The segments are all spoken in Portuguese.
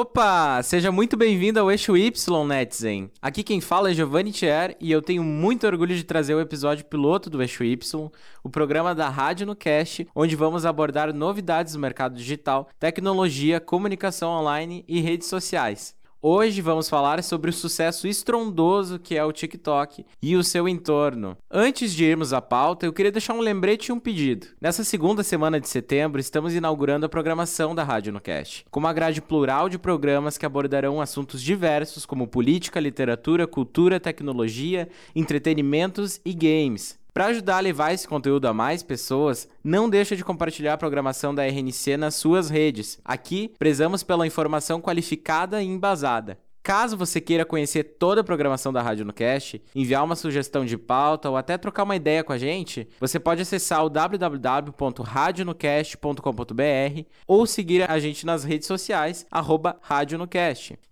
Opa, seja muito bem-vindo ao Eixo Y, Netizen. Aqui quem fala é Giovanni Thier e eu tenho muito orgulho de trazer o episódio piloto do Eixo Y, o programa da Rádio no Cast, onde vamos abordar novidades do mercado digital, tecnologia, comunicação online e redes sociais. Hoje vamos falar sobre o sucesso estrondoso que é o TikTok e o seu entorno. Antes de irmos à pauta, eu queria deixar um lembrete e um pedido. Nessa segunda semana de setembro, estamos inaugurando a programação da Rádio no Cast, com uma grade plural de programas que abordarão assuntos diversos como política, literatura, cultura, tecnologia, entretenimentos e games. Para ajudar a levar esse conteúdo a mais pessoas, não deixa de compartilhar a programação da RNC nas suas redes. Aqui, prezamos pela informação qualificada e embasada. Caso você queira conhecer toda a programação da Rádio no Cast, enviar uma sugestão de pauta ou até trocar uma ideia com a gente, você pode acessar o www.radionocast.com.br ou seguir a gente nas redes sociais, arroba Rádio.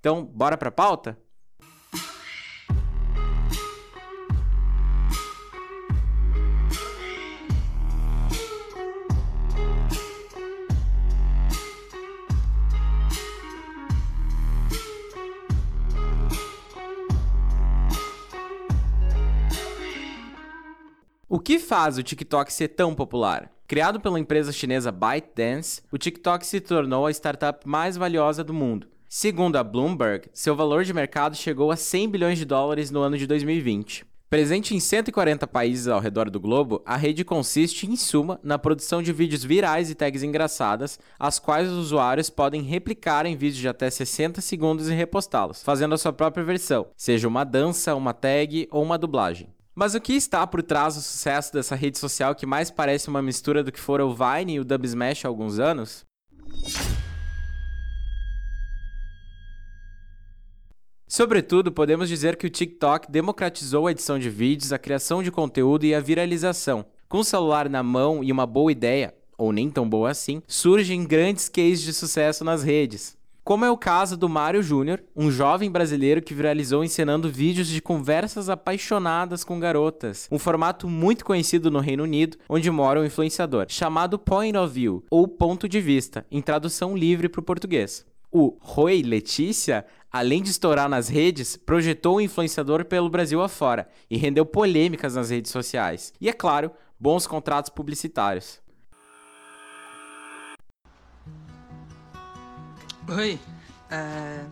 Então, bora pra pauta? O que faz o TikTok ser tão popular? Criado pela empresa chinesa ByteDance, o TikTok se tornou a startup mais valiosa do mundo. Segundo a Bloomberg, seu valor de mercado chegou a 100 bilhões de dólares no ano de 2020. Presente em 140 países ao redor do globo, a rede consiste, em suma, na produção de vídeos virais e tags engraçadas, as quais os usuários podem replicar em vídeos de até 60 segundos e repostá-los, fazendo a sua própria versão, seja uma dança, uma tag ou uma dublagem. Mas o que está por trás do sucesso dessa rede social que mais parece uma mistura do que fora o Vine e o Dub Smash há alguns anos? Sobretudo, podemos dizer que o TikTok democratizou a edição de vídeos, a criação de conteúdo e a viralização. Com o celular na mão e uma boa ideia, ou nem tão boa assim, surgem grandes cases de sucesso nas redes como é o caso do Mário Júnior, um jovem brasileiro que viralizou encenando vídeos de conversas apaixonadas com garotas, um formato muito conhecido no Reino Unido, onde mora um influenciador, chamado Point of View, ou Ponto de Vista, em tradução livre para o português. O Roi Letícia, além de estourar nas redes, projetou o influenciador pelo Brasil afora e rendeu polêmicas nas redes sociais. E, é claro, bons contratos publicitários. Oi, é...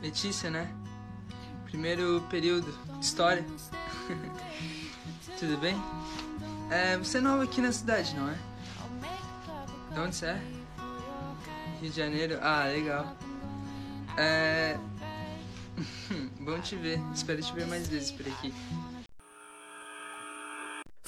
Letícia, né? Primeiro período, história. Tudo bem? É, você é nova aqui na cidade, não é? De onde você é? Rio de Janeiro? Ah, legal. É... Bom te ver. Espero te ver mais vezes por aqui.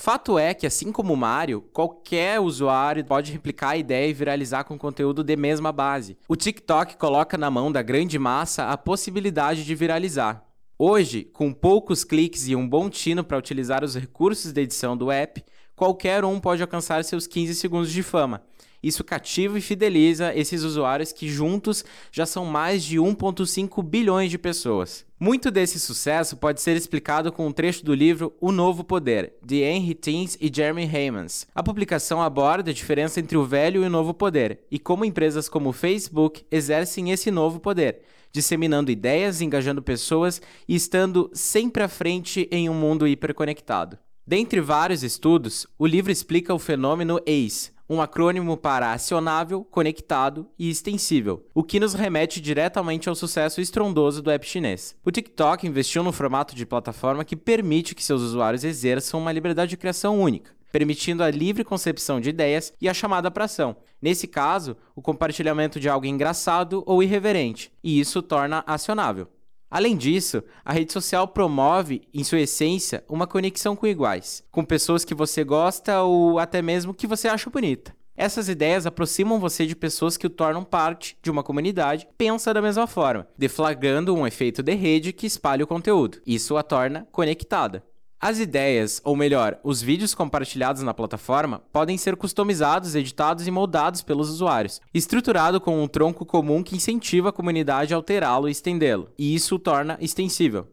Fato é que, assim como o Mario, qualquer usuário pode replicar a ideia e viralizar com conteúdo de mesma base. O TikTok coloca na mão da grande massa a possibilidade de viralizar. Hoje, com poucos cliques e um bom tino para utilizar os recursos de edição do app, qualquer um pode alcançar seus 15 segundos de fama. Isso cativa e fideliza esses usuários que juntos já são mais de 1,5 bilhões de pessoas. Muito desse sucesso pode ser explicado com um trecho do livro O Novo Poder, de Henry Teens e Jeremy Hamans. A publicação aborda a diferença entre o velho e o novo poder e como empresas como o Facebook exercem esse novo poder, disseminando ideias, engajando pessoas e estando sempre à frente em um mundo hiperconectado. Dentre vários estudos, o livro explica o fenômeno ACE, um acrônimo para acionável, conectado e extensível, o que nos remete diretamente ao sucesso estrondoso do app chinês. O TikTok investiu no formato de plataforma que permite que seus usuários exerçam uma liberdade de criação única, permitindo a livre concepção de ideias e a chamada para ação. Nesse caso, o compartilhamento de algo engraçado ou irreverente, e isso torna acionável. Além disso, a rede social promove, em sua essência, uma conexão com iguais, com pessoas que você gosta ou até mesmo que você acha bonita. Essas ideias aproximam você de pessoas que o tornam parte de uma comunidade pensa da mesma forma, deflagrando um efeito de rede que espalha o conteúdo. Isso a torna conectada. As ideias, ou melhor, os vídeos compartilhados na plataforma, podem ser customizados, editados e moldados pelos usuários, estruturado com um tronco comum que incentiva a comunidade a alterá-lo e estendê-lo, e isso o torna extensível.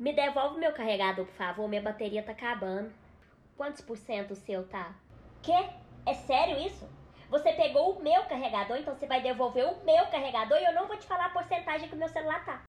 Me devolve meu carregador, por favor, minha bateria tá acabando. Quantos por cento o seu tá? Quê? É sério isso? Você pegou o meu carregador, então você vai devolver o meu carregador e eu não vou te falar a porcentagem que o meu celular tá.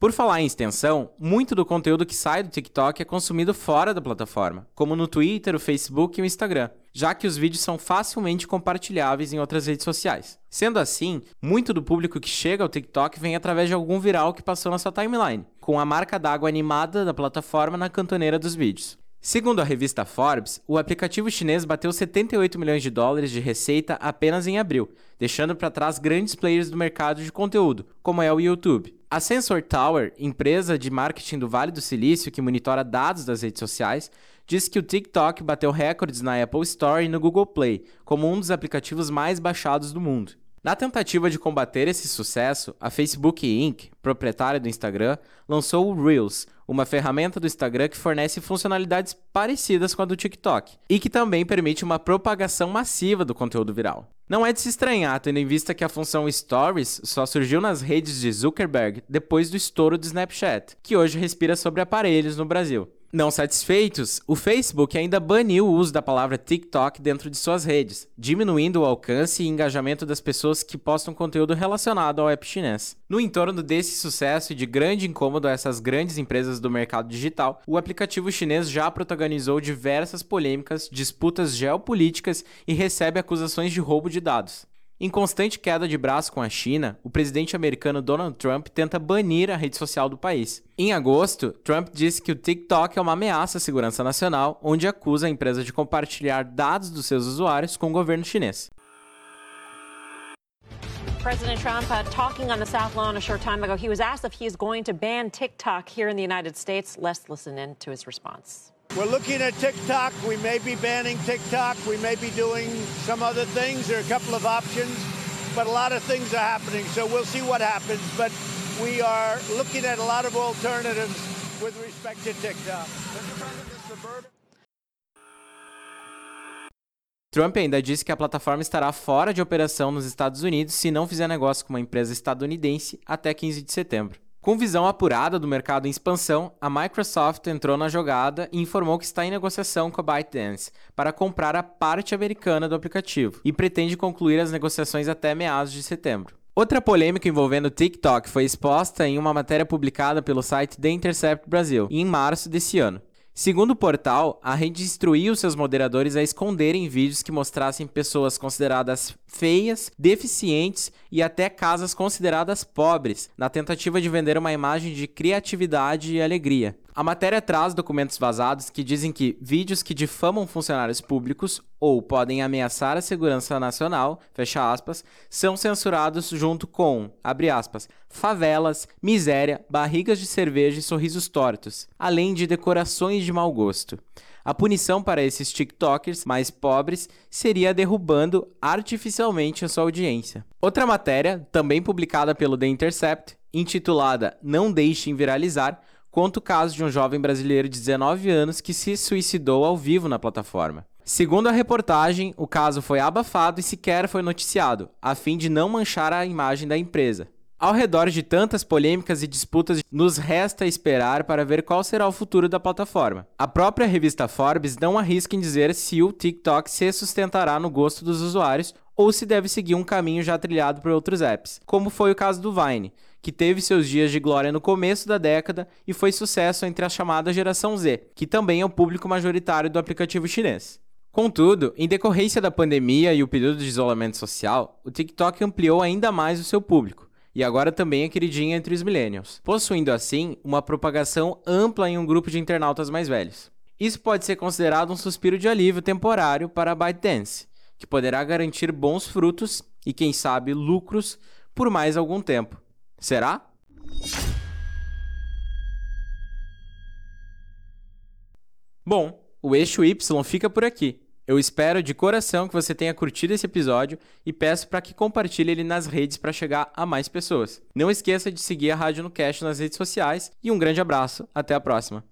Por falar em extensão, muito do conteúdo que sai do TikTok é consumido fora da plataforma, como no Twitter, o Facebook e o Instagram, já que os vídeos são facilmente compartilháveis em outras redes sociais. Sendo assim, muito do público que chega ao TikTok vem através de algum viral que passou na sua timeline, com a marca d'água animada da plataforma na cantoneira dos vídeos. Segundo a revista Forbes, o aplicativo chinês bateu 78 milhões de dólares de receita apenas em abril, deixando para trás grandes players do mercado de conteúdo, como é o YouTube. A Sensor Tower, empresa de marketing do Vale do Silício que monitora dados das redes sociais, diz que o TikTok bateu recordes na Apple Store e no Google Play, como um dos aplicativos mais baixados do mundo. Na tentativa de combater esse sucesso, a Facebook Inc., proprietária do Instagram, lançou o Reels, uma ferramenta do Instagram que fornece funcionalidades parecidas com a do TikTok e que também permite uma propagação massiva do conteúdo viral. Não é de se estranhar, tendo em vista que a função Stories só surgiu nas redes de Zuckerberg depois do estouro do Snapchat, que hoje respira sobre aparelhos no Brasil. Não satisfeitos, o Facebook ainda baniu o uso da palavra TikTok dentro de suas redes, diminuindo o alcance e engajamento das pessoas que postam conteúdo relacionado ao app chinês. No entorno desse sucesso e de grande incômodo a essas grandes empresas do mercado digital, o aplicativo chinês já protagonizou diversas polêmicas, disputas geopolíticas e recebe acusações de roubo de dados. Em constante queda de braço com a China, o presidente americano Donald Trump tenta banir a rede social do país. Em agosto, Trump disse que o TikTok é uma ameaça à segurança nacional, onde acusa a empresa de compartilhar dados dos seus usuários com o governo chinês. President Trump uh, talking on the South Lawn a short time ago. He was asked if he is going to ban TikTok here in the United States. Let's listen in to his response. We're looking at TikTok. We may be banning TikTok. We may be doing some other things. There are a couple of options, but a lot of things are happening. So we'll see what happens. But we are looking at a lot of alternatives with respect to TikTok. Trump ainda disse que a plataforma estará fora de operação nos Estados Unidos se não fizer negócio com uma empresa estadunidense até 15 de setembro. Com visão apurada do mercado em expansão, a Microsoft entrou na jogada e informou que está em negociação com a ByteDance para comprar a parte americana do aplicativo e pretende concluir as negociações até meados de setembro. Outra polêmica envolvendo o TikTok foi exposta em uma matéria publicada pelo site The Intercept Brasil em março desse ano. Segundo o portal, a rede instruiu seus moderadores a esconderem vídeos que mostrassem pessoas consideradas feias, deficientes e até casas consideradas pobres, na tentativa de vender uma imagem de criatividade e alegria. A matéria traz documentos vazados que dizem que vídeos que difamam funcionários públicos ou podem ameaçar a segurança nacional, fecha aspas, são censurados junto com, abre aspas, favelas, miséria, barrigas de cerveja e sorrisos tortos, além de decorações de mau gosto. A punição para esses TikTokers mais pobres seria derrubando artificialmente a sua audiência. Outra matéria, também publicada pelo The Intercept, intitulada Não Deixem Viralizar, conta o caso de um jovem brasileiro de 19 anos que se suicidou ao vivo na plataforma. Segundo a reportagem, o caso foi abafado e sequer foi noticiado, a fim de não manchar a imagem da empresa. Ao redor de tantas polêmicas e disputas, nos resta esperar para ver qual será o futuro da plataforma. A própria revista Forbes não arrisca em dizer se o TikTok se sustentará no gosto dos usuários ou se deve seguir um caminho já trilhado por outros apps, como foi o caso do Vine, que teve seus dias de glória no começo da década e foi sucesso entre a chamada geração Z, que também é o público majoritário do aplicativo chinês. Contudo, em decorrência da pandemia e o período de isolamento social, o TikTok ampliou ainda mais o seu público e agora também é queridinha entre os millennials, possuindo assim uma propagação ampla em um grupo de internautas mais velhos. Isso pode ser considerado um suspiro de alívio temporário para a ByteDance, que poderá garantir bons frutos e, quem sabe, lucros por mais algum tempo. Será? Bom, o eixo Y fica por aqui. Eu espero de coração que você tenha curtido esse episódio e peço para que compartilhe ele nas redes para chegar a mais pessoas. Não esqueça de seguir a Rádio no Cash nas redes sociais e um grande abraço, até a próxima.